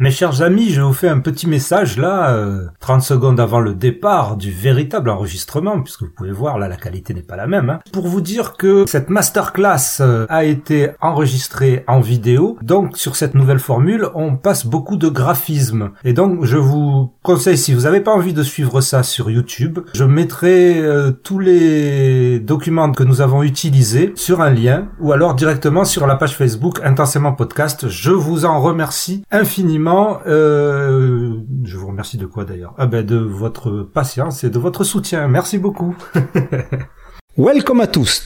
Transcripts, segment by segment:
Mes chers amis, je vous fais un petit message là, 30 euh, secondes avant le départ du véritable enregistrement, puisque vous pouvez voir là la qualité n'est pas la même, hein, pour vous dire que cette masterclass euh, a été enregistrée en vidéo, donc sur cette nouvelle formule, on passe beaucoup de graphismes. Et donc je vous conseille, si vous n'avez pas envie de suivre ça sur YouTube, je mettrai euh, tous les documents que nous avons utilisés sur un lien, ou alors directement sur la page Facebook Intensément Podcast. Je vous en remercie infiniment euh, je vous remercie de quoi d'ailleurs? Ah ben de votre patience et de votre soutien. Merci beaucoup. Welcome à tous.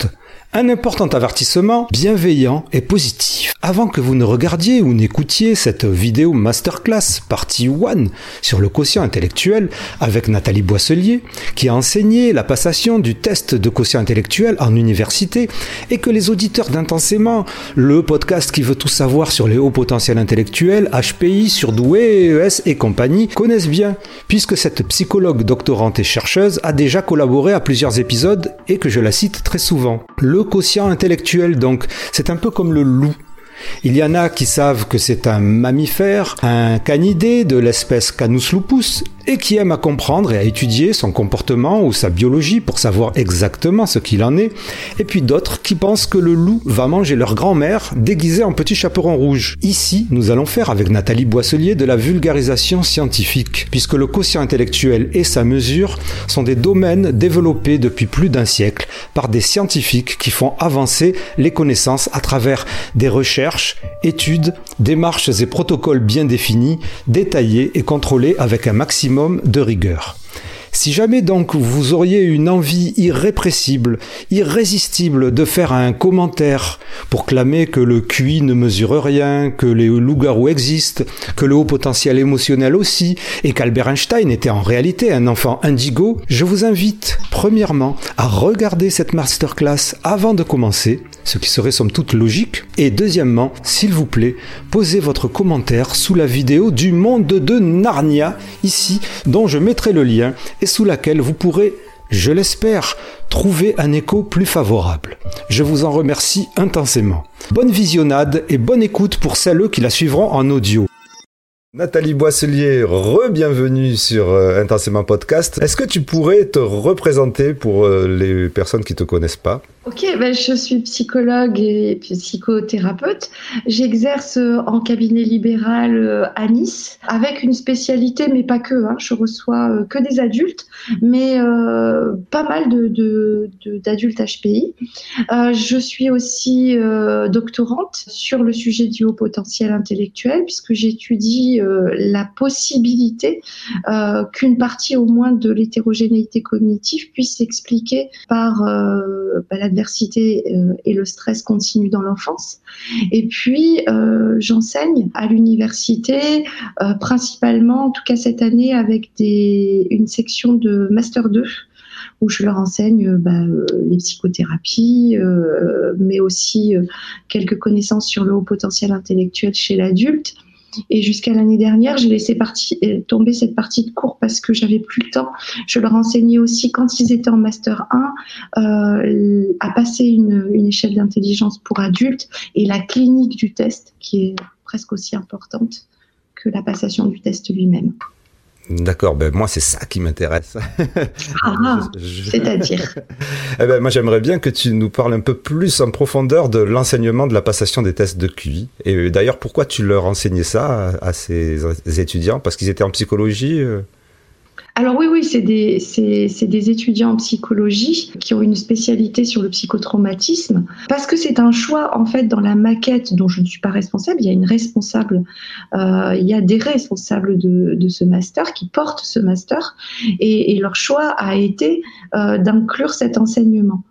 Un important avertissement bienveillant et positif. Avant que vous ne regardiez ou n'écoutiez cette vidéo masterclass partie 1 sur le quotient intellectuel avec Nathalie Boisselier, qui a enseigné la passation du test de quotient intellectuel en université, et que les auditeurs d'intensément, le podcast qui veut tout savoir sur les hauts potentiels intellectuels, HPI, surdoué, ES et compagnie, connaissent bien, puisque cette psychologue doctorante et chercheuse a déjà collaboré à plusieurs épisodes et que je la cite très souvent. Le quotient intellectuel, donc, c'est un peu comme le loup. Il y en a qui savent que c'est un mammifère, un canidé de l'espèce Canus lupus, et qui aime à comprendre et à étudier son comportement ou sa biologie pour savoir exactement ce qu'il en est, et puis d'autres qui pensent que le loup va manger leur grand-mère déguisée en petit chaperon rouge. Ici, nous allons faire avec Nathalie Boisselier de la vulgarisation scientifique, puisque le quotient intellectuel et sa mesure sont des domaines développés depuis plus d'un siècle par des scientifiques qui font avancer les connaissances à travers des recherches, études, démarches et protocoles bien définis, détaillés et contrôlés avec un maximum de rigueur. Si jamais donc vous auriez une envie irrépressible, irrésistible de faire un commentaire pour clamer que le QI ne mesure rien, que les loups-garous existent, que le haut potentiel émotionnel aussi, et qu'Albert Einstein était en réalité un enfant indigo, je vous invite premièrement à regarder cette masterclass avant de commencer, ce qui serait somme toute logique, et deuxièmement, s'il vous plaît, posez votre commentaire sous la vidéo du monde de Narnia, ici, dont je mettrai le lien, et sous laquelle vous pourrez, je l'espère, trouver un écho plus favorable. Je vous en remercie intensément. Bonne visionnade et bonne écoute pour celles qui la suivront en audio. Nathalie Boisselier, re-bienvenue sur euh, Intensément Podcast. Est-ce que tu pourrais te représenter pour euh, les personnes qui ne te connaissent pas? Ok, ben je suis psychologue et psychothérapeute. J'exerce en cabinet libéral euh, à Nice avec une spécialité, mais pas que. Hein. Je reçois euh, que des adultes, mais euh, pas mal de, d'adultes HPI. Euh, je suis aussi euh, doctorante sur le sujet du haut potentiel intellectuel puisque j'étudie la possibilité qu'une partie au moins de l'hétérogénéité cognitive puisse s'expliquer par bah, la euh, et le stress continue dans l'enfance. Et puis, euh, j'enseigne à l'université, euh, principalement, en tout cas cette année, avec des, une section de Master 2 où je leur enseigne bah, les psychothérapies, mais aussi quelques connaissances sur le haut potentiel intellectuel chez l'adulte et jusqu'à l'année dernière, j'ai laissé euh, tomber cette partie de cours parce que j'avais plus le temps. Je leur enseignais aussi quand ils étaient en master 1 euh, à passer une échelle d'intelligence pour adultes et la clinique du test qui est presque aussi importante que la passation du test lui-même. D'accord, ben moi c'est ça qui m'intéresse. Ah, c'est-à-dire eh ben, Moi j'aimerais bien que tu nous parles un peu plus en profondeur de l'enseignement de la passation des tests de QI. Et d'ailleurs, pourquoi tu leur enseignais ça à, ces étudiants? Parce qu'ils étaient en psychologie euh? Alors oui, oui, c'est des, des étudiants en psychologie qui ont une spécialité sur le psychotraumatisme, parce que c'est un choix, en fait, dans la maquette dont je ne suis pas responsable, il y a une responsable, euh, il y a des responsables de, de, ce master qui portent ce master, et, et leur choix a été euh, d'inclure cet enseignement.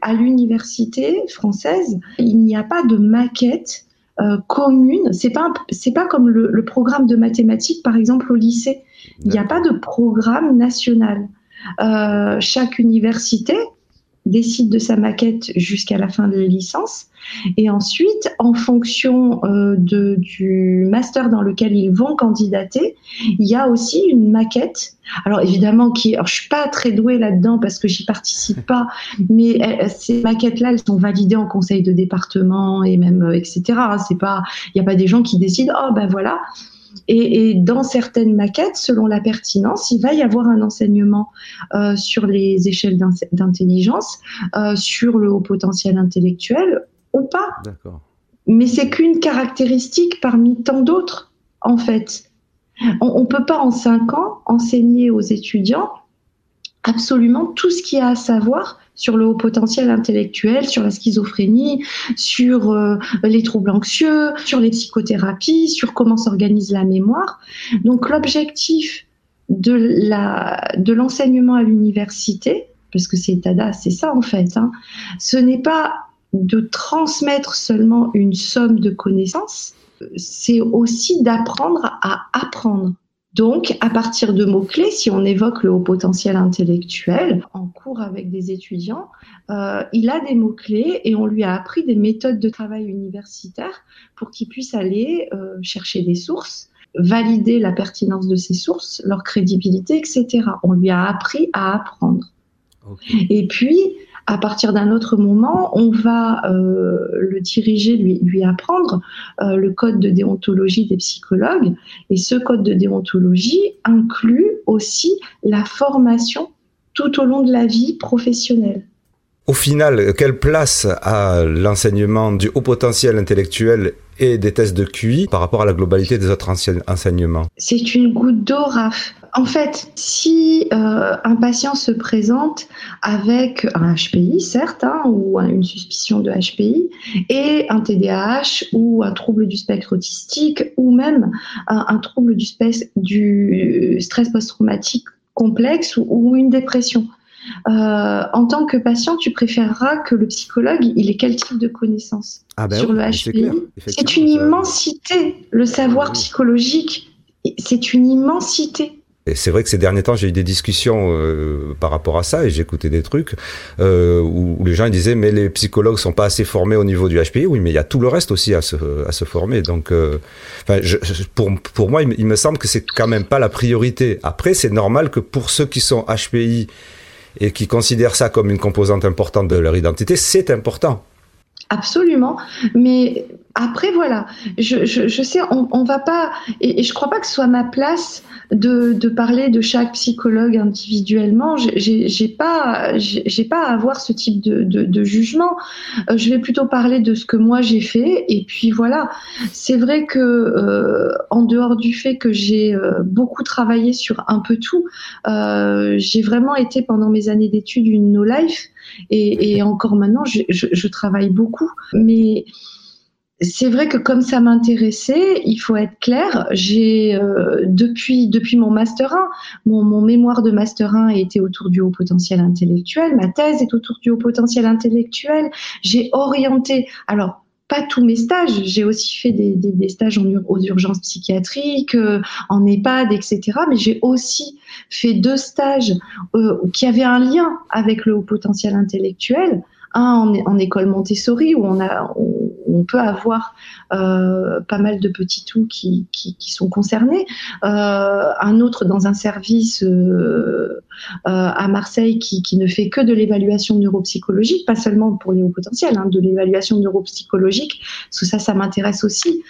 À l'université française, il n'y a pas de maquette euh, commune. C'est pas c'est pas comme le, le, programme de mathématiques par exemple au lycée. Il n'y a pas de programme national. Euh, chaque université décide de sa maquette jusqu'à la fin de la licence. Et ensuite, en fonction euh, de, du master dans lequel ils vont candidater, il y a aussi une maquette. Alors évidemment, qui, alors je suis pas très douée là-dedans parce que j'y participe pas, mais euh, ces maquettes-là, elles sont validées en conseil de département et même euh, etc. C'est pas, il n'y a pas des gens qui décident, oh ben voilà, Et, dans certaines maquettes, selon la pertinence, il va y avoir un enseignement euh, sur les échelles d'intelligence, euh, sur le haut potentiel intellectuel ou pas. Mais c'est qu'une caractéristique parmi tant d'autres, en fait. On ne peut pas en cinq ans enseigner aux étudiants absolument tout ce qu'il y a à savoir sur le haut potentiel intellectuel, sur la schizophrénie, sur euh, les troubles anxieux, sur les psychothérapies, sur comment s'organise la mémoire. Donc l'objectif de la de l'enseignement à l'université, parce que c'est TADA, c'est ça en fait, hein, ce n'est pas de transmettre seulement une somme de connaissances, c'est aussi d'apprendre à apprendre. Donc, à partir de mots-clés, si on évoque le haut potentiel intellectuel en cours avec des étudiants, euh, il a des mots-clés et on lui a appris des méthodes de travail universitaire pour qu'il puisse aller euh, chercher des sources, valider la pertinence de ces sources, leur crédibilité, etc. On lui a appris à apprendre. Et puis, à partir d'un autre moment, on va euh, le diriger, lui, lui apprendre euh, le code de déontologie des psychologues. Et ce code de déontologie inclut aussi la formation tout au long de la vie professionnelle. Au final, quelle place a l'enseignement du haut potentiel intellectuel et des tests de QI par rapport à la globalité des autres enseignements? C'est une goutte d'eau, Raph. En fait, si euh, un patient se présente avec un HPI, certes, hein, ou une suspicion de HPI, et un TDAH ou un trouble du spectre autistique, ou même un, trouble du, du stress post-traumatique complexe ou, une dépression, euh, en tant que patient, tu préféreras que le psychologue, il ait quel type de connaissances ah ben sur le HPI C'est une immensité. Le savoir psychologique, c'est une immensité. Et c'est vrai que ces derniers temps, j'ai eu des discussions euh, par rapport à ça et écouté des trucs euh, où, les gens disaient mais les psychologues sont pas assez formés au niveau du HPI. Oui, mais il y a tout le reste aussi à se, à se former. Donc, euh, je, pour, pour moi, il, me semble que c'est quand même pas la priorité. Après, c'est normal que pour ceux qui sont HPI et qui considèrent ça comme une composante importante de leur identité, c'est important. Absolument, mais après voilà, je, sais, on, on va pas, et, je crois pas que ce soit ma place de, parler de chaque psychologue individuellement. J'ai pas, j'ai pas à avoir ce type de, jugement. Euh, je vais plutôt parler de ce que moi j'ai fait. Et puis voilà, c'est vrai que euh, en dehors du fait que j'ai euh, beaucoup travaillé sur un peu tout, j'ai vraiment été pendant mes années d'études une no life. Et, encore maintenant, je, travaille beaucoup. Mais c'est vrai que comme ça m'intéressait, il faut être clair, euh, depuis mon master 1, mon, mon, mémoire de master 1 était autour du haut potentiel intellectuel, ma thèse est autour du haut potentiel intellectuel, j'ai orienté alors pas tous mes stages, j'ai aussi fait des, stages aux urgences psychiatriques, euh, en EHPAD, etc. Mais j'ai aussi fait deux stages euh, qui avaient un lien avec le haut potentiel intellectuel un en, école Montessori où on, a, peut avoir euh, pas mal de petits tout qui, qui, qui sont concernés, euh, un autre dans un service euh, à Marseille qui, qui, ne fait que de l'évaluation neuropsychologique, pas seulement pour les hauts potentiels, hein, de l'évaluation neuropsychologique, parce que ça, ça m'intéresse aussi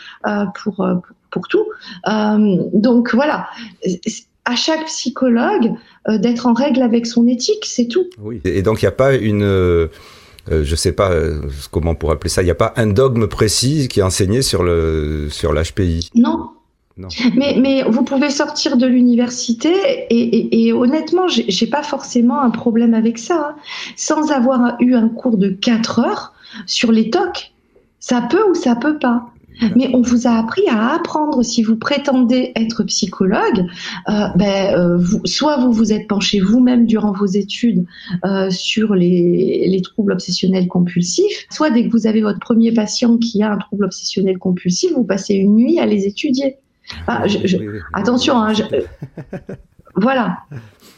pour, pour, pour, tout. donc voilà à chaque psychologue d'être en règle avec son éthique, c'est tout. Oui. Et donc il n'y a pas une euh, je sais pas euh, comment on pourrait appeler ça. Il n'y a pas un dogme précis qui est enseigné sur le sur l'HPI. Non. Non. Mais, mais vous pouvez sortir de l'université et, et, et, honnêtement, j'ai pas forcément un problème avec ça. Hein. Sans avoir eu un cours de 4 heures sur les TOC, ça peut ou ça peut pas. Mais on vous a appris à apprendre. Si vous prétendez être psychologue, euh, ben, euh, vous, soit vous vous êtes penché vous-même durant vos études euh, sur les, les, troubles obsessionnels compulsifs, soit dès que vous avez votre premier patient qui a un trouble obsessionnel compulsif, vous passez une nuit à les étudier. Ah, je, je, attention, hein, je, voilà.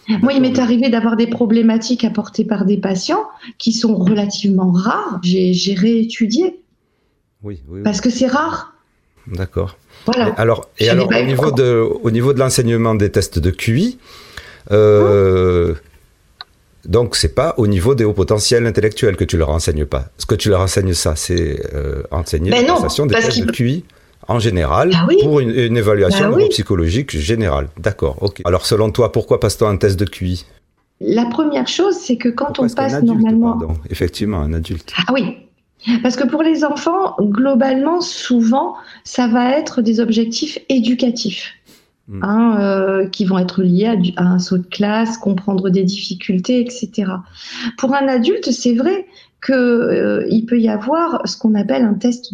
Moi, il m'est arrivé d'avoir des problématiques apportées par des patients qui sont relativement rares. J'ai réétudié oui, Parce que c'est rare. D'accord. Voilà. alors, et alors au, niveau de, au niveau de l'enseignement des tests de QI, euh, hein donc c'est pas au niveau des hauts potentiels intellectuels que tu leur enseignes pas. Ce que tu leur enseignes, ça, c'est euh, enseigner ben la des tests de QI En général, Bah oui. pour une, une évaluation Bah oui. neuropsychologique générale. D'accord, ok. Alors selon toi, pourquoi passe-t-on un test de QI? La première chose, c'est que quand Pourquoi on passe adulte, normalement. pardon? Effectivement, un adulte. Ah oui. Parce que pour les enfants, globalement, souvent, ça va être des objectifs éducatifs. Mm. hein, euh, qui vont être liés à, du- à un saut de classe, comprendre des difficultés, etc. Pour un adulte, c'est vrai que euh, il peut y avoir ce qu'on appelle un test,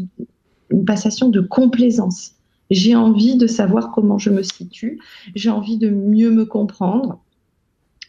une passation de complaisance. J'ai envie de savoir comment je me situe, j'ai envie de mieux me comprendre.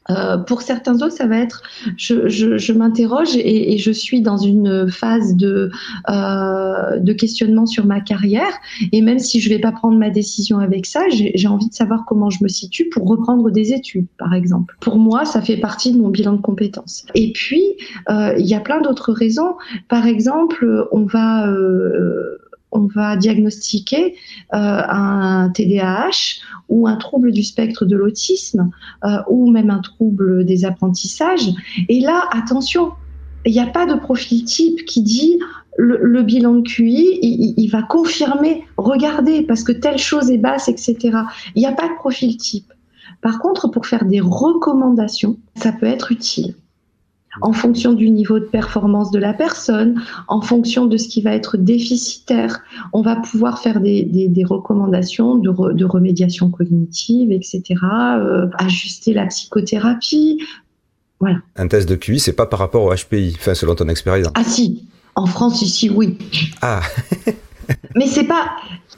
Euh, pour certains autres, ça va être, je, je, je m'interroge et, et je suis dans une phase de, euh, de questionnement sur ma carrière. Et même si je vais pas prendre ma décision avec ça, j'ai j'ai envie de savoir comment je me situe pour reprendre des études, par exemple. Pour moi, ça fait partie de mon bilan de compétences. Et puis, euh, il y a plein d'autres raisons. Par exemple, on va euh, on va diagnostiquer euh, un TDAH ou un trouble du spectre de l'autisme euh, ou même un trouble des apprentissages. Et là, attention, il n'y a pas de profil type qui dit le, bilan de QI, il va confirmer, regardez, parce que telle chose est basse, etc. Il n'y a pas de profil type. Par contre, pour faire des recommandations, ça peut être utile en fonction du niveau de performance de la personne, en fonction de ce qui va être déficitaire. On va pouvoir faire des, des, des recommandations de, re, de, remédiation cognitive, etc., euh, ajuster la psychothérapie. Voilà. Un test de QI, c'est pas par rapport au HPI, enfin, selon ton expérience. Ah si, en France ici, oui. Ah. Mais c'est pas,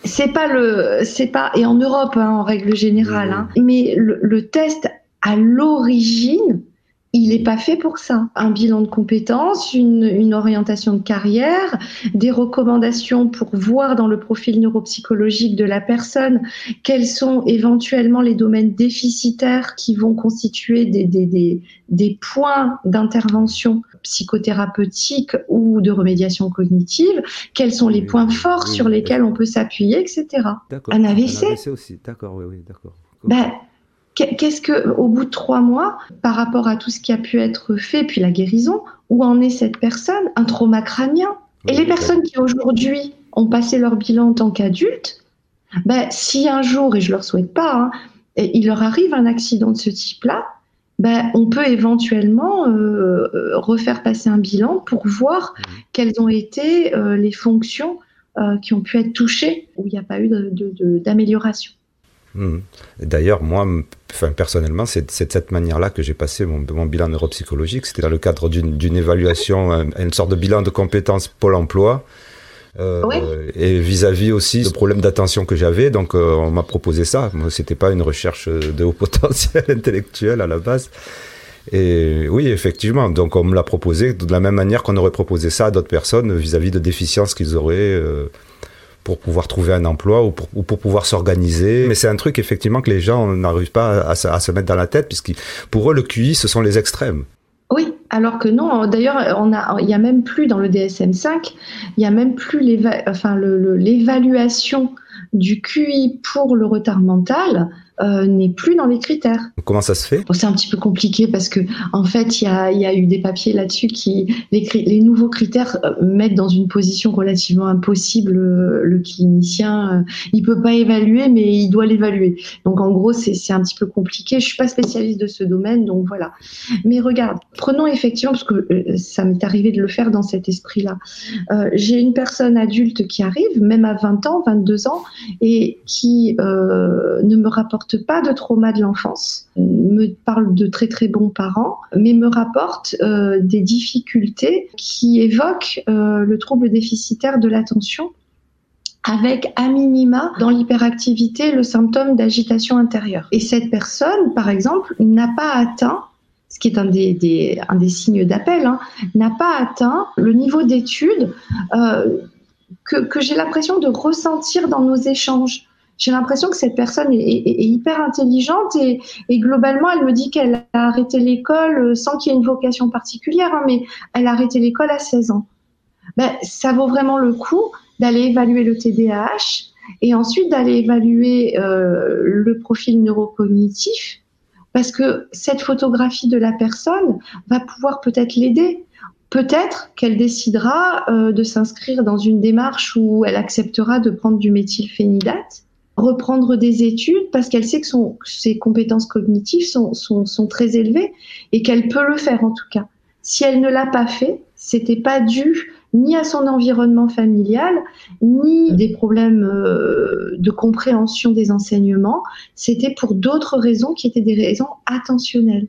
c'est pas le, c'est pas, et en Europe hein, en règle générale, hein, mais le, le test à l'origine, il n'est pas fait pour ça. Un bilan de compétences, une, une, orientation de carrière, des recommandations pour voir dans le profil neuropsychologique de la personne quels sont éventuellement les domaines déficitaires qui vont constituer des, des, des, des points d'intervention psychothérapeutique ou de remédiation cognitive, quels sont les Oui, points forts oui, sur lesquels on peut s'appuyer, etc. Un AVC. Un AVC aussi, d'accord, oui, oui, d'accord. Ben, qu'est- Qu'est-ce que, au bout de trois mois, par rapport à tout ce qui a pu être fait, puis la guérison, où en est cette personne Un trauma crânien? Et les personnes qui aujourd'hui ont passé leur bilan en tant qu'adultes, ben, si un jour, et je leur souhaite pas, hein, il leur arrive un accident de ce type-là, ben, on peut éventuellement euh, euh, refaire passer un bilan pour voir Mhm. quelles ont été euh, les fonctions euh, qui ont pu être touchées où il n'y a pas eu d'amélioration. Et D'ailleurs, moi, enfin, personnellement, c'est de cette manière-là que j'ai passé mon, mon bilan neuropsychologique. C'était dans le cadre d'une évaluation, un- une sorte de bilan de compétences Pôle emploi. Euh, Oui. Et vis-à-vis aussi de problèmes d'attention que j'avais, donc euh, on m'a proposé ça. Moi, c'était pas une recherche de haut potentiel intellectuel à la base. Et oui, effectivement, donc on me l'a proposé de la même manière qu'on aurait proposé ça à d'autres personnes vis-à-vis de déficiences qu'ils auraient euh, pour pouvoir trouver un emploi ou pour, ou pour pouvoir s'organiser. Mais c'est un truc effectivement que les gens n'arrivent pas à, se- mettre dans la tête, puisque pour eux le QI ce sont les extrêmes. Oui, alors que non. D'ailleurs, il y a même plus dans le DSM-5, il y a même plus l'évaluation du QI pour le retard mental euh, n'est plus dans les critères. Comment ça se fait? Bon, c'est un petit peu compliqué parce que en fait, il y a, il y a eu des papiers là-dessus qui les, nouveaux critères euh, mettent dans une position relativement impossible euh, le clinicien. il peut pas évaluer, mais il doit l'évaluer. Donc en gros, c'est un petit peu compliqué. Je suis pas spécialiste de ce domaine, donc voilà. Mais regarde, prenons effectivement parce que ça m'est arrivé de le faire dans cet esprit-là. Euh, J'ai une personne adulte qui arrive, même à 20 ans, 22 ans, et qui euh, ne me rapporte pas de trauma de l'enfance, me parle de très très bons parents, mais me rapporte euh, des difficultés qui évoquent euh, le trouble déficitaire de l'attention avec à minima dans l'hyperactivité le symptôme d'agitation intérieure. Et cette personne, par exemple, n'a pas atteint ce qui est un des, signes d'appel, hein, n'a pas atteint le niveau d'étude euh, que, que j'ai l'impression de ressentir dans nos échanges. J'ai l'impression que cette personne est, hyper intelligente et, et globalement, elle me dit qu'elle a arrêté l'école euh, sans qu'il y ait une vocation particulière, hein, mais elle a arrêté l'école à 16 ans. Ben, ça vaut vraiment le coup d'aller évaluer le TDAH et ensuite d'aller évaluer euh, le profil neurocognitif parce que cette photographie de la personne va pouvoir peut-être l'aider peut-être qu'elle décidera euh, de s'inscrire dans une démarche où elle acceptera de prendre du méthylphénidate, reprendre des études parce qu'elle sait que ses compétences cognitives sont très élevées et qu'elle peut le faire en tout cas. Si elle ne l'a pas fait, c'était pas dû ni à son environnement familial, ni des problèmes euh, de compréhension des enseignements. C'était pour d'autres raisons qui étaient des raisons attentionnelles.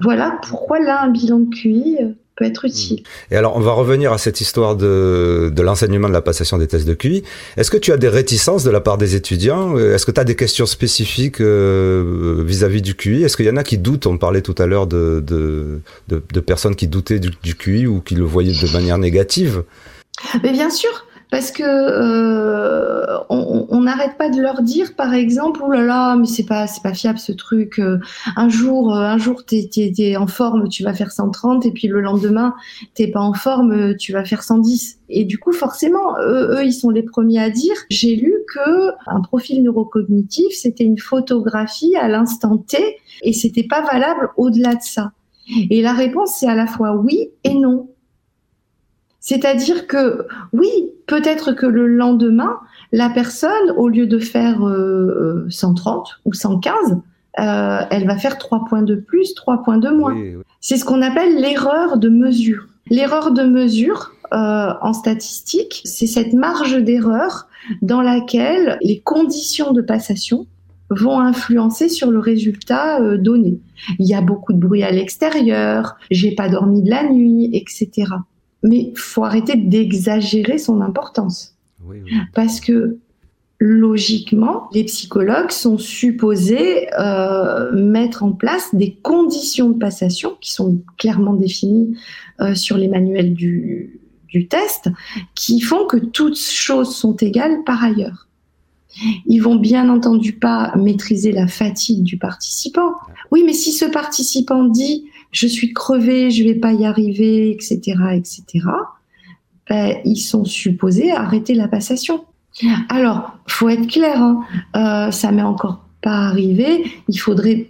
Voilà pourquoi là, un bilan de QI euh, peut être utile. Et alors, on va revenir à cette histoire de, de l'enseignement de la passation des tests de QI. Est-ce que tu as des réticences de la part des étudiants? Est-ce que tu as des questions spécifiques euh, vis-à-vis du QI? Est-ce qu'il y en a qui doutent? On parlait tout à l'heure de, de, de, de, personnes qui doutaient du, du QI ou qui le voyaient de manière négative. Mais bien sûr parce que euh, on n'arrête pas de leur dire, par exemple, oh là là, mais c'est pas c'est pas fiable ce truc. Euh, un jour, euh, un jour t'es es, en forme, tu vas faire 130, et puis le lendemain t'es pas en forme, tu vas faire 110. Et du coup, forcément, eux, ils sont les premiers à dire. J'ai lu que un profil neurocognitif, c'était une photographie à l'instant T, et c'était pas valable au-delà de ça. Et la réponse, c'est à la fois oui et non. C'est-à-dire que oui, peut-être que le lendemain, la personne, au lieu de faire 130 euh, ou 115, euh, elle va faire 3 points de plus, 3 points de moins. C'est ce qu'on appelle l'erreur de mesure. L'erreur de mesure, euh, en statistique, c'est cette marge d'erreur dans laquelle les conditions de passation vont influencer sur le résultat donné. Il y a beaucoup de bruit à l'extérieur, j'ai pas dormi de la nuit, etc mais faut arrêter d'exagérer son importance. Parce que logiquement, les psychologues sont supposés euh, mettre en place des conditions de passation qui sont clairement définies euh, sur les manuels du, du test, qui font que toutes choses sont égales par ailleurs. Ils vont bien entendu pas maîtriser la fatigue du participant. Oui, mais si ce participant dit je suis crevé, je vais pas y arriver, etc., etc., ben, ils sont supposés arrêter la passation. Alors, faut être clair, hein, euh, ça m'est encore pas arrivé. Il faudrait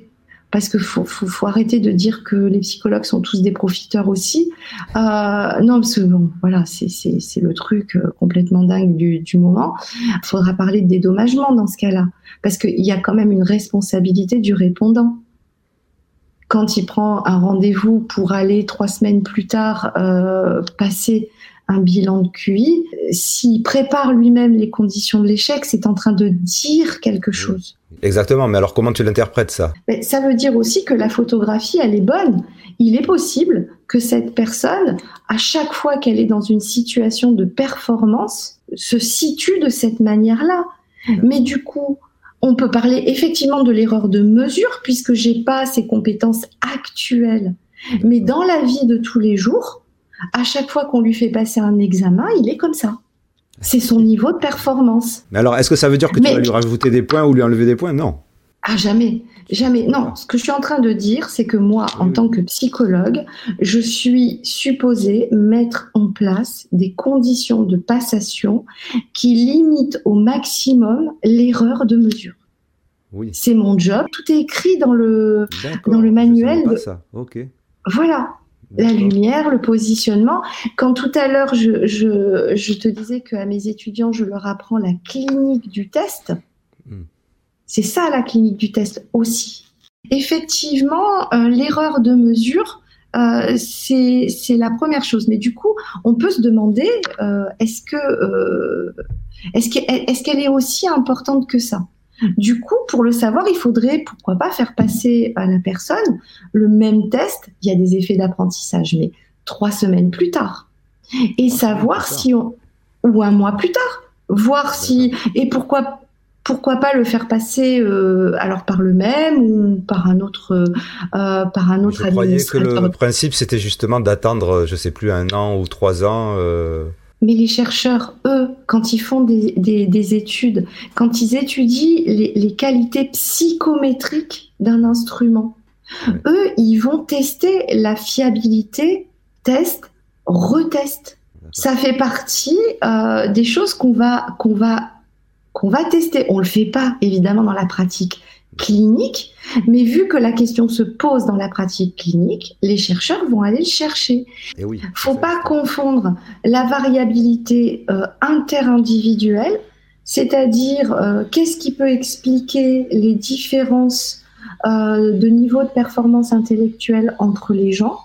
parce que faut, faut, faut, arrêter de dire que les psychologues sont tous des profiteurs aussi. Euh, non, parce que bon, voilà, c'est le truc euh, complètement dingue du, du moment. Il faudra parler de dédommagement dans ce cas-là, parce qu'il y a quand même une responsabilité du répondant quand il prend un rendez-vous pour aller trois semaines plus tard euh, passer un bilan de QI, s'il prépare lui-même les conditions de l'échec, c'est en train de dire quelque chose. Exactement, mais alors comment tu l'interprètes ça? Ça veut dire aussi que la photographie, elle est bonne. Il est possible que cette personne, à chaque fois qu'elle est dans une situation de performance, se situe de cette manière-là. Mais du coup, on peut parler effectivement de l'erreur de mesure puisque j'ai pas ces compétences actuelles. Mais dans la vie de tous les jours, à chaque fois qu'on lui fait passer un examen, il est comme ça. C'est son niveau de performance. Mais alors, est-ce que ça veut dire que tu vas lui rajouter des points ou lui enlever des points? Non. Ah, jamais. Jamais. Non, ce que je suis en train de dire, c'est que moi, en tant que psychologue, je suis supposée mettre en place des conditions de passation qui limitent au maximum l'erreur de mesure. Oui. C'est mon job. Tout est écrit dans le, dans le manuel. Pas ça. Ok. Voilà. La lumière, le positionnement. Quand tout à l'heure, je, je, je, te disais qu'à mes étudiants, je leur apprends la clinique du test. C'est ça la clinique du test aussi. Effectivement, euh, l'erreur de mesure, euh, c'est la première chose. Mais du coup, on peut se demander euh, est-ce que est-ce qu'elle est, qu'elle est aussi importante que ça? Du coup, pour le savoir, il faudrait pourquoi pas faire passer à la personne le même test. Il y a des effets d'apprentissage, mais trois semaines plus tard, et savoir si on ou un mois plus tard, voir si et pourquoi pourquoi pas le faire passer euh, alors par le même ou par un autre euh, par un autre je croyais que le principe c'était justement d'attendre je sais plus un an ou trois ans euh... mais les chercheurs eux quand ils font des, des, des études quand ils étudient les, les qualités psychométriques d'un instrument eux ils vont tester la fiabilité test retest. Ça fait partie euh, des choses qu'on va qu'on va qu'on va tester. On le fait pas évidemment dans la pratique clinique, mais vu que la question se pose dans la pratique clinique, les chercheurs vont aller le chercher. Il ne faut pas confondre la variabilité euh, interindividuelle, c'est-à-dire euh, qu'est-ce qui peut expliquer les différences euh, de niveau de performance intellectuelle entre les gens,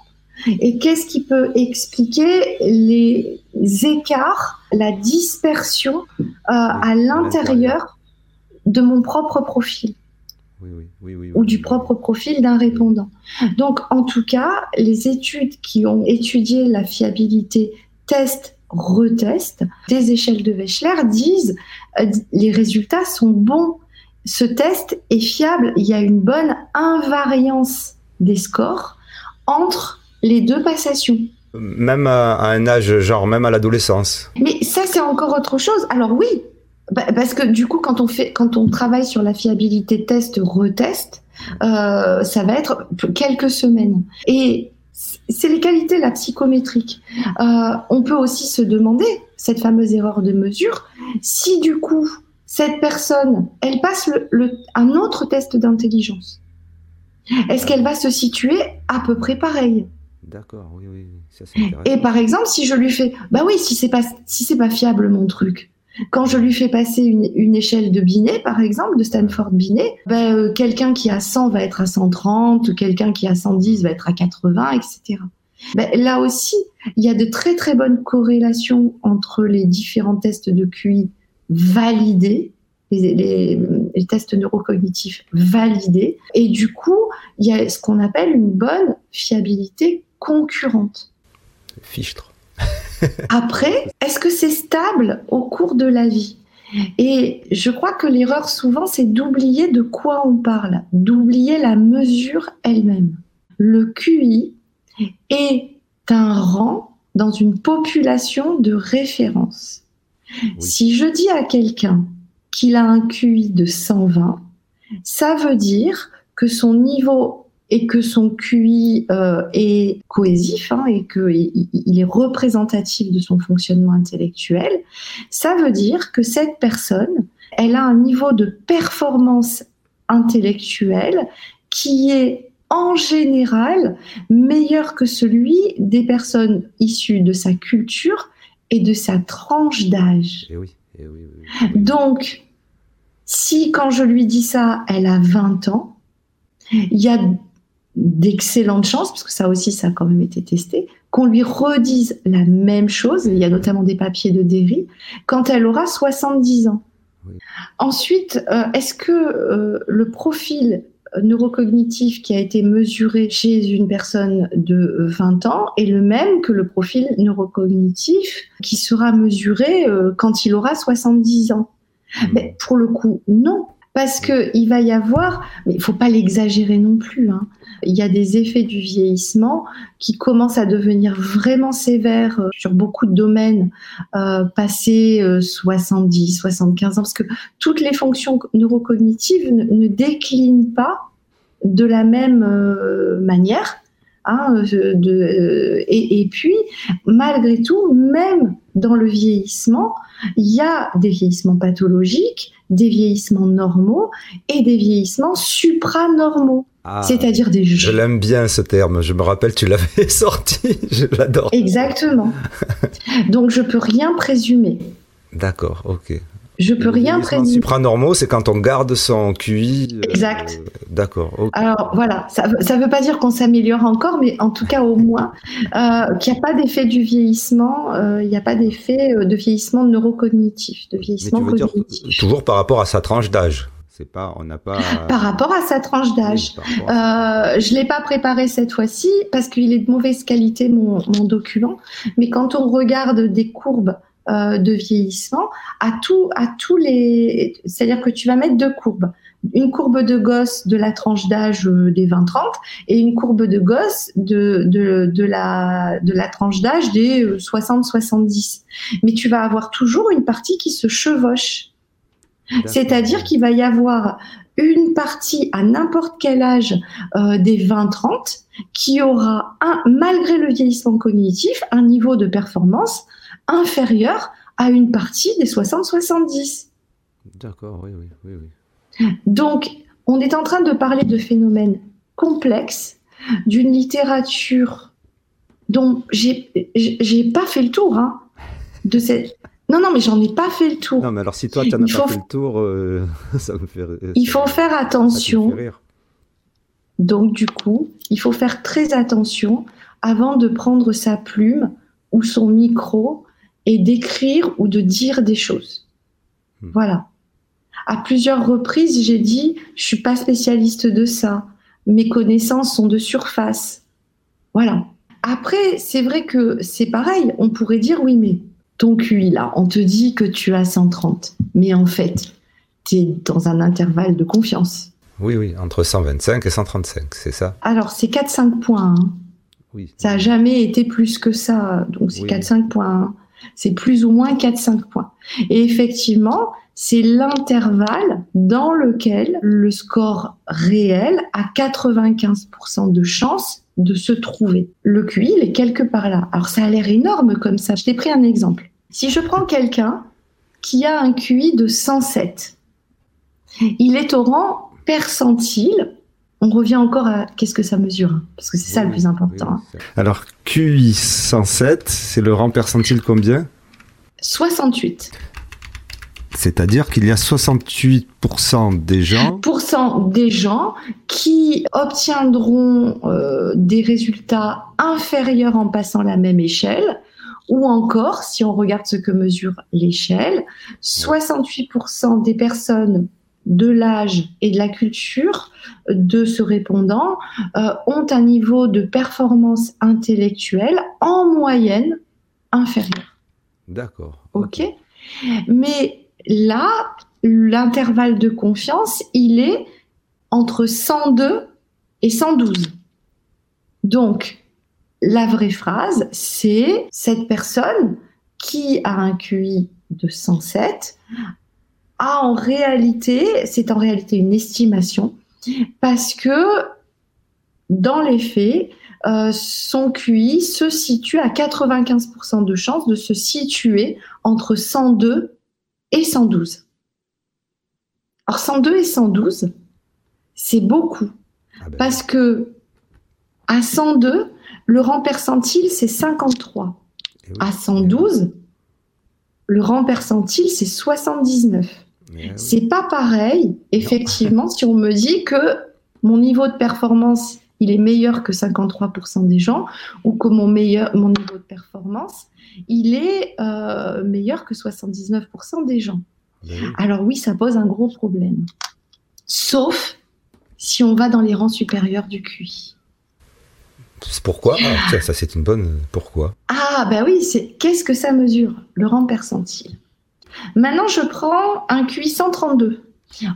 et qu'est-ce qui peut expliquer les écarts, la dispersion à l'intérieur de mon propre profil ou du propre profil d'un répondant. Donc, en tout cas, les études qui ont étudié la fiabilité test retest des échelles de Wechsler disent euh, les résultats sont bons. Ce test est fiable. Il y a une bonne invariance des scores entre les deux passations. Même à un âge, genre même à l'adolescence. Mais ça, c'est encore autre chose. Alors oui, parce que du coup, quand on fait, quand on travaille sur la fiabilité test-retest, euh, ça va être quelques semaines. Et c'est les qualités la psychométrique. Euh, on peut aussi se demander cette fameuse erreur de mesure si du coup cette personne, elle passe le, un autre test d'intelligence. Est-ce qu'elle va se situer à peu près pareil? D'accord, oui, oui. Ça, Et par exemple, si je lui fais, bah oui, si c'est pas, si c'est pas fiable mon truc, quand je lui fais passer une, échelle de Binet, par exemple, de Stanford Binet, ben, euh, quelqu'un qui a 100 va être à 130, quelqu'un qui a 110 va être à 80, etc. Ben, là aussi, il y a de très très bonnes corrélations entre les différents tests de QI validés, les, les tests neurocognitifs validés, et du coup, il y a ce qu'on appelle une bonne fiabilité concurrente. Fichtre. Après, est-ce que c'est stable au cours de la vie? Et je crois que l'erreur souvent, c'est d'oublier de quoi on parle, d'oublier la mesure elle-même. Le QI est un rang dans une population de référence. Si je dis à quelqu'un qu'il a un QI de 120, ça veut dire que son niveau et que son QI euh, est cohésif hein, et qu'il il est représentatif de son fonctionnement intellectuel, ça veut dire que cette personne, elle a un niveau de performance intellectuelle qui est en général meilleur que celui des personnes issues de sa culture et de sa tranche d'âge. Eh oui, eh Donc, si quand je lui dis ça, elle a 20 ans, il y a d'excellentes chances, parce que ça aussi, ça a quand même été testé, qu'on lui redise la même chose, il y a notamment des papiers de Derry, quand elle aura 70 ans. Ensuite, euh, est-ce que euh, le profil neurocognitif qui a été mesuré chez une personne de 20 ans est le même que le profil neurocognitif qui sera mesuré euh, quand il aura 70 ans? Hmm. Mais pour le coup, non. Parce qu'il va y avoir, mais il faut pas l'exagérer non plus, hein, il y a des effets du vieillissement qui commencent à devenir vraiment sévères euh, sur beaucoup de domaines euh, passés 70, euh, 75 ans, parce que toutes les fonctions neurocognitives ne, déclinent pas de la même euh, manière. Hein, et, et, puis, malgré tout, même dans le vieillissement, il y a des vieillissements pathologiques, des vieillissements normaux et des vieillissements supranormaux. Ah, C'est-à-dire des Je l'aime bien ce terme. Je me rappelle, tu l'avais sorti. Je l'adore. Exactement. Donc je peux rien présumer. D'accord, ok. Je peux rien présumer. Supranormaux, c'est quand on garde son QI. Euh, exact. D'accord. Alors voilà, ça ne veut pas dire qu'on s'améliore encore, mais en tout cas au moins euh, qu'il n'y a pas d'effet du vieillissement, euh, il n'y a pas d'effet de vieillissement neurocognitif, de vieillissement mais tu veux Dire, toujours par rapport à sa tranche d'âge. C'est pas, on n'a pas. Par rapport à sa tranche d'âge, euh, je l'ai pas préparé cette fois-ci parce qu'il est de mauvaise qualité mon, mon, document. Mais quand on regarde des courbes euh, de vieillissement, à tout, à tous les, c'est-à-dire que tu vas mettre deux courbes, une courbe de gosse de la tranche d'âge euh, des 20-30 et une courbe de gosse de, de, de la, de la tranche d'âge des 60-70. Euh, Mais tu vas avoir toujours une partie qui se chevauche. C'est-à-dire qu'il va y avoir une partie à n'importe quel âge euh, des 20-30 qui aura, un, malgré le vieillissement cognitif, un niveau de performance inférieur à une partie des 60-70. D'accord, oui, oui, oui, oui. Donc, on est en train de parler de phénomènes complexes, d'une littérature dont j'ai j'ai pas fait le tour hein, de cette non non mais j'en ai pas fait le tour. Non mais alors si toi tu n'as pas fait le tour euh, ça me fait il faut faire attention. donc du coup il faut faire très attention avant de prendre sa plume ou son micro et d'écrire ou de dire des choses. Hmm. voilà. À plusieurs reprises j'ai dit je suis pas spécialiste de ça. Mes connaissances sont de surface. Voilà. Après, c'est vrai que c'est pareil. On pourrait dire oui, mais ton QI là, on te dit que tu as 130, mais en fait, tu es dans un intervalle de confiance. Oui, oui, entre 125 et 135, c'est ça? Alors, c'est 4-5 points. Hein. Oui. Ça n'a jamais été plus que ça. Donc, c'est 4-5 points. C'est plus ou moins 4-5 points. Et effectivement, c'est l'intervalle dans lequel le score réel a 95% de chance de se trouver. Le QI, il est quelque part là. Alors ça a l'air énorme comme ça. Je t'ai pris un exemple. Si je prends quelqu'un qui a un QI de 107, il est au rang percentile. On revient encore à qu'est-ce que ça mesure, hein, parce que c'est ça le plus important. Hein. Alors QI 107, c'est le rang percentile combien? 68. C'est-à-dire qu'il y a 68% des gens... des gens qui obtiendront euh, des résultats inférieurs en passant la même échelle, ou encore, si on regarde ce que mesure l'échelle, 68% des personnes de l'âge et de la culture de ce répondant euh, ont un niveau de performance intellectuelle en moyenne inférieur. D'accord. Ok. Mais là, l'intervalle de confiance, il est entre 102 et 112. Donc, la vraie phrase, c'est cette personne qui a un QI de 107 a en réalité, c'est en réalité une estimation, parce que dans les faits, euh, son QI se situe à 95% de chance de se situer entre 102 et 112. Alors 102 et 112, c'est beaucoup. Ah ben parce que à 102, le rang percentile, c'est 53. Eh à 112, le rang percentile, c'est 79. Eh c'est pas pareil, effectivement, si on me dit que mon niveau de performance, il est meilleur que 53% des gens, ou que mon, meilleur, mon niveau de performance, il est euh, meilleur que 79% des gens. Ben Alors oui, ça pose un gros problème. Sauf si on va dans les rangs supérieurs du QI. Pourquoi? Ah, Ça, c'est une bonne. Pourquoi? Ah, ben oui, c'est qu'est-ce que ça mesure Le rang percentile? Maintenant, je prends un QI 132.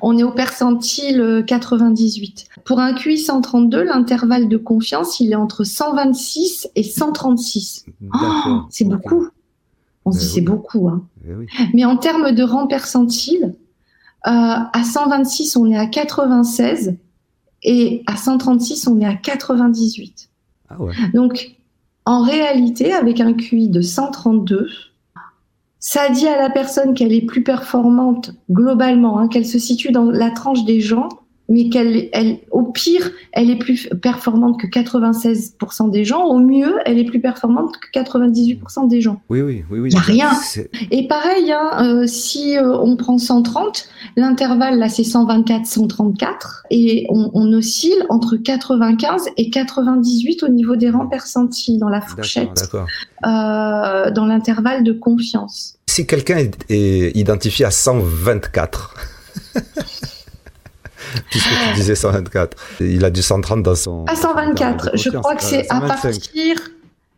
On est au percentile 98. Pour un QI 132, l'intervalle de confiance, il est entre 126 et 136. c'est beaucoup. On se dit c'est beaucoup. Hein. Mais en termes de rang percentile, euh, à 126, on est à 96 et à 136, on est à 98. Ah Donc, en réalité, avec un QI de 132, ça dit à la personne qu'elle est plus performante globalement, hein, qu'elle se situe dans la tranche des gens mais qu'elle, elle, au pire, elle est plus performante que 96% des gens. Au mieux, elle est plus performante que 98% des gens. Oui, oui, oui, oui. Il n'y a rien. Et pareil, hein, euh, si euh, on prend 130, l'intervalle là c'est 124-134 et on, on, oscille entre 95 et 98 au niveau des rangs percentiles dans la fourchette, euh, dans l'intervalle de confiance. Si quelqu'un est, est identifié à 124. Puisque tu disais 124. Il a du 130 dans son. À 124. Je crois que c'est à partir.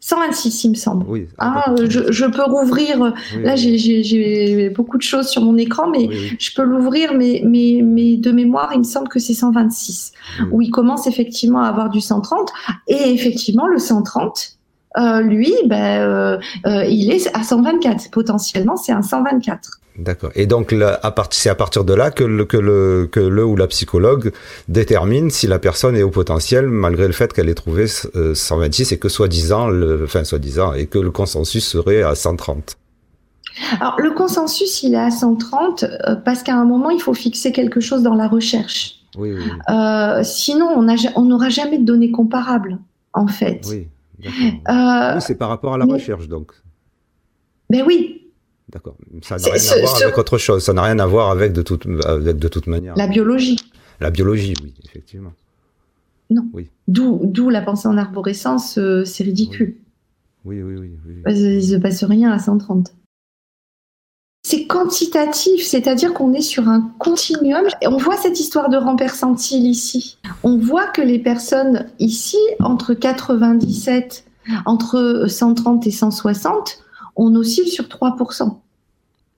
126, il me semble. Oui, ah, je, je, peux rouvrir. Là, j'ai beaucoup de choses sur mon écran, mais je peux l'ouvrir. Mais, mais, mais, de mémoire, il me semble que c'est 126, où il commence effectivement à avoir du 130. Et effectivement, le 130, euh, lui, ben, euh, euh, il est à 124. Potentiellement, c'est un 124. D'accord. Et donc, c'est à partir de là que le, que, le, que le ou la psychologue détermine si la personne est au potentiel, malgré le fait qu'elle ait trouvé 126 et que soi-disant, enfin soi-disant, et que le consensus serait à 130. Alors, le consensus, il est à 130 euh, parce qu'à un moment, il faut fixer quelque chose dans la recherche. Oui, oui. Euh, sinon, on n'aura jamais de données comparables, en fait. Oui. Euh, Oui, c'est par rapport à la mais- recherche, donc. Ben oui, D'accord. Ça n'a rien ce- à voir ce- avec autre chose. Ça n'a rien à voir avec de toute, avec de toute manière. la biologie. La biologie, oui, effectivement. D'où d'où la pensée en arborescence, euh, c'est ridicule. Oui, oui, oui. oui. Parce qu'il ne se passe rien à 130. C'est quantitatif, c'est-à-dire qu'on est sur un continuum. Et on voit cette histoire de rang percentile ici. On voit que les personnes ici, entre 97, entre 130 et 160, on oscille sur 3%.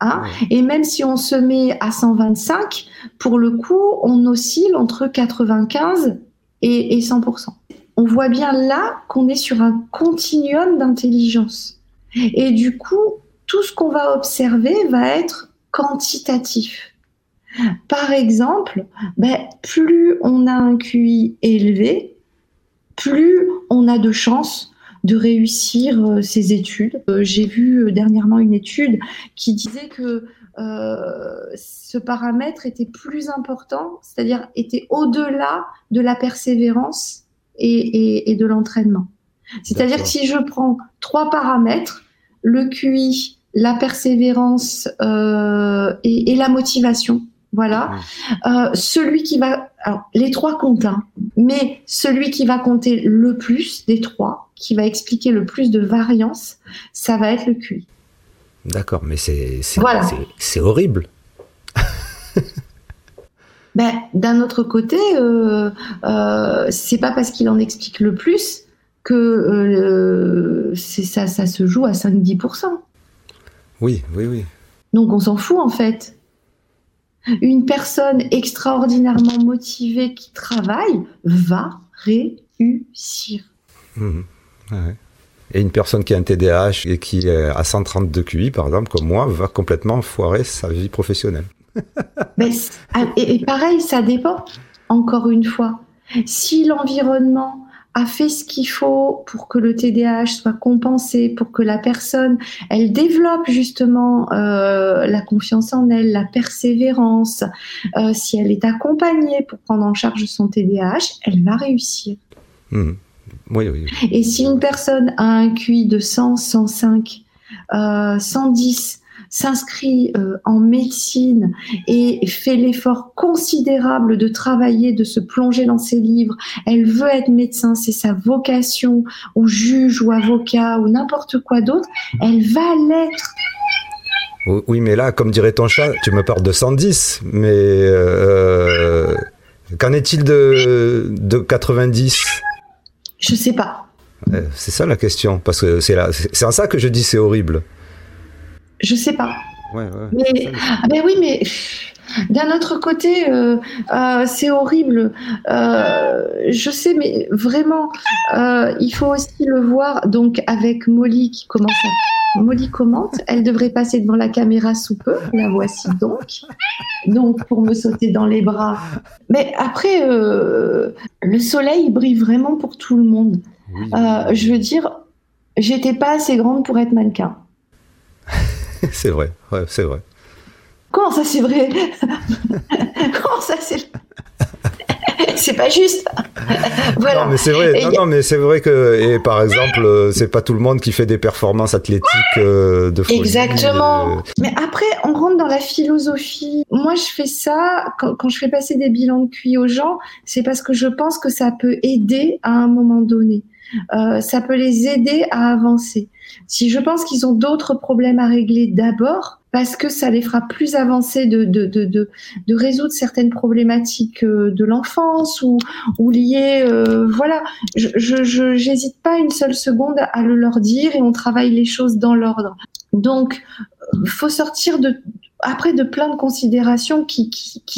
Hein? Et même si on se met à 125, pour le coup, on oscille entre 95 et, et 100%. On voit bien là qu'on est sur un continuum d'intelligence. Et du coup, tout ce qu'on va observer va être quantitatif. Par exemple, ben, plus on a un QI élevé, plus on a de chances de réussir euh, ses études. Euh, J'ai vu euh, dernièrement une étude qui disait que euh, ce paramètre était plus important, c'est-à-dire était au-delà de la persévérance et, et- et de l'entraînement. C'est-à-dire que si je prends trois paramètres, le QI, la persévérance euh, et, et la motivation, voilà, euh, celui qui va, alors les trois comptent, hein, mais celui qui va compter le plus des trois, qui va expliquer le plus de variance, ça va être le QI. D'accord, mais c'est Voilà. horrible. Ben, d'un autre côté, euh, c'est pas parce qu'il en explique le plus que euh, c'est ça, ça se joue à 5-10%. Oui, oui, oui. Donc on s'en fout en fait. Une personne extraordinairement motivée qui travaille va réussir. Mhm. Ouais. Et une personne qui a un TDAH et qui est à 132 QI, par exemple, comme moi, va complètement foirer sa vie professionnelle. C- ah, et pareil, ça dépend, encore une fois. Si l'environnement a fait ce qu'il faut pour que le TDAH soit compensé, pour que la personne, elle développe justement euh, la confiance en elle, la persévérance, euh, si elle est accompagnée pour prendre en charge son TDAH, elle va réussir. Mhm. Oui, oui. Et si une personne a un QI de 100, 105, euh, 110, s'inscrit euh, en médecine et fait l'effort considérable de travailler, de se plonger dans ses livres, elle veut être médecin, c'est sa vocation, ou juge, ou avocat, ou n'importe quoi d'autre, elle va l'être. Oui, mais là, comme dirait ton chat, tu me parles de 110, mais euh, qu'en est-il de, de 90 Je sais pas. Euh, C'est ça la question, parce que c'est là- c'est c'est en ça que je dis c'est horrible. Je sais pas. Ouais, ouais. Mais- Ah ben oui, mais d'un autre côté, euh, euh, c'est horrible. Euh, je sais, mais vraiment, il faut aussi le voir. Donc avec Molly qui commence à... Molly commente, elle devrait passer devant la caméra sous peu. La voici donc. Donc pour me sauter dans les bras. Mais après, le soleil brille vraiment pour tout le monde. Oui. Je veux dire, j'étais pas assez grande pour être mannequin. c'est vrai, ouais, c'est vrai. Comment ça c'est vrai? Comment ça c'est C'est pas juste. voilà. Non, mais c'est vrai. Non, non, mais c'est vrai que, et par exemple, euh, c'est pas tout le monde qui fait des performances athlétiques euh, de folie. Exactement. euh, Mais après, on rentre dans la philosophie. Moi, je fais ça quand, quand je fais passer des bilans de QI aux gens, c'est parce que je pense que ça peut aider à un moment donné. Euh, ça peut les aider à avancer. Si je pense qu'ils ont d'autres problèmes à régler d'abord, parce que ça les fera plus avancer de, de, de, de, de résoudre certaines problématiques euh, de l'enfance ou, liées, euh, voilà, je j'hésite pas une seule seconde à le leur dire et on travaille les choses dans l'ordre. Donc, faut sortir de après de plein de considérations qui,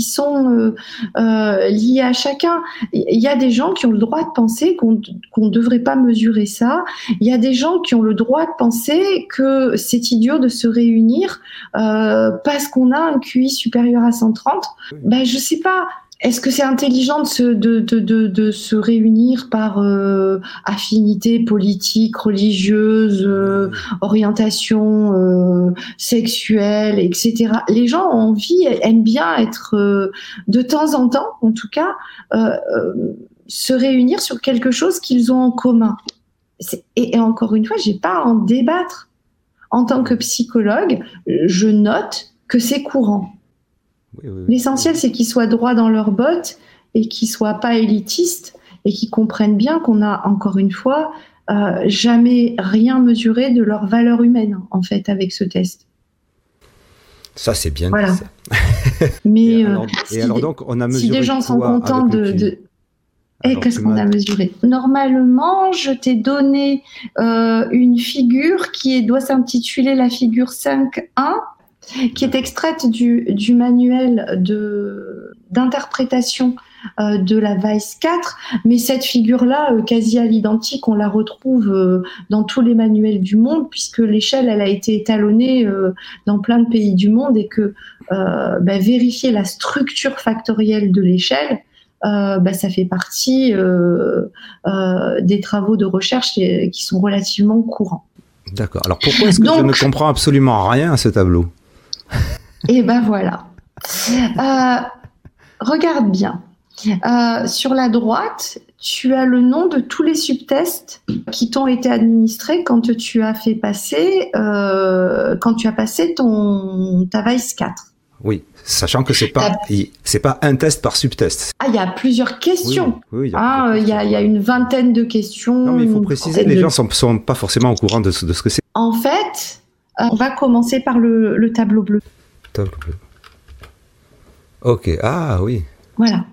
sont euh, euh, liées à chacun. Il y a des gens qui ont le droit de penser qu'on qu'on ne devrait pas mesurer ça. Il y a des gens qui ont le droit de penser que c'est idiot de se réunir euh, parce qu'on a un QI supérieur à 130. Ben je sais pas. Est-ce que c'est intelligent de se, réunir par euh, affinité politique, religieuse, euh, orientation euh, sexuelle, etc. Les gens ont envie, aiment bien être euh, de temps en temps, en tout cas, euh, se réunir sur quelque chose qu'ils ont en commun. Et, et, encore une fois, j'ai pas à en débattre. En tant que psychologue, je note que c'est courant. Oui, oui, L'essentiel, c'est qu'ils soient droits dans leurs bottes et qu'ils soient pas élitistes et qu'ils comprennent bien qu'on a, encore une fois, euh, jamais rien mesuré de leur valeur humaine, en fait, avec ce test. Ça, c'est bien voilà. dit, ça. Mais et euh, alors, et alors donc, on a mesuré si les gens sont contents de, QI? de... Et Alors, qu'est-ce qu'on a mesuré? Normalement, je t'ai donné euh, une figure qui doit s'intituler la figure 5.1, qui est extraite du, du manuel de d'interprétation euh, de la Vice 4, mais cette figure-là, euh, quasi à l'identique, on la retrouve euh, dans tous les manuels du monde, puisque l'échelle, elle a été étalonnée dans plein de pays du monde, et que euh, bah, vérifier la structure factorielle de l'échelle, euh, bah, ça fait partie euh, euh, des travaux de recherche qui sont relativement courants. D'accord. Alors pourquoi est-ce que je ne comprends absolument rien à ce tableau? Et ben voilà. Euh, regarde bien. Euh, sur la droite, tu as le nom de tous les subtests qui t'ont été administrés quand tu as fait passer, euh, quand tu as passé ton ta Vice 4. Oui, sachant que c'est pas, c'est pas un test par subtest. Ah, il y a plusieurs questions. oui, oui, il y a Ah, il y, a, il y a une vingtaine de questions. Non, mais il faut préciser, les de- gens sont, sont pas forcément au courant de ce, de ce que c'est. En fait, on va commencer par le, le tableau bleu. Ok, ah oui. Voilà.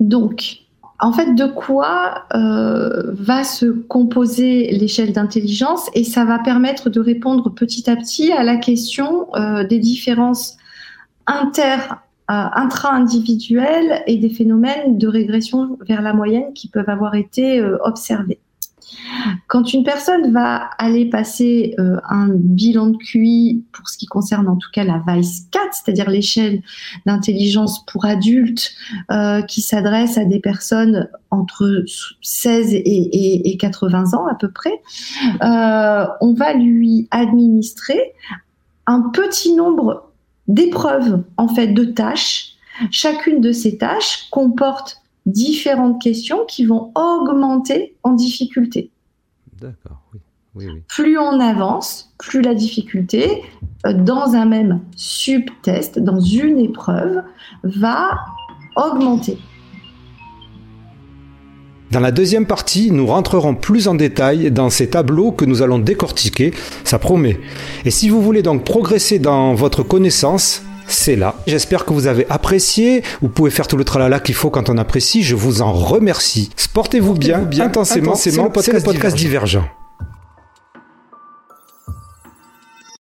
Donc, en fait, de quoi euh, va se composer l'échelle d'intelligence et ça va permettre de répondre petit à petit à la question euh, des différences inter, euh, intra-individuelles et des phénomènes de régression vers la moyenne qui peuvent avoir été observés. Quand une personne va aller passer euh, un bilan de QI pour ce qui concerne en tout cas la VICE 4, c'est-à-dire l'échelle d'intelligence pour adultes euh, qui s'adresse à des personnes entre 16 et, et- et 80 ans à peu près, euh, on va lui administrer un petit nombre d'épreuves, en fait, de tâches. Chacune de ces tâches comporte différentes questions qui vont augmenter en difficulté. D'accord, oui. Oui, oui. Plus on avance, plus la difficulté euh, dans un même subtest, dans une épreuve, va augmenter. Dans la deuxième partie, nous rentrerons plus en détail dans ces tableaux que nous allons décortiquer, ça promet. Et si vous voulez donc progresser dans votre connaissance, c'est là. J'espère que vous avez apprécié. Vous pouvez faire tout le tralala qu'il faut quand on apprécie. Je vous en remercie. Sportez-vous bien, bien intensément. C'est le podcast divergent.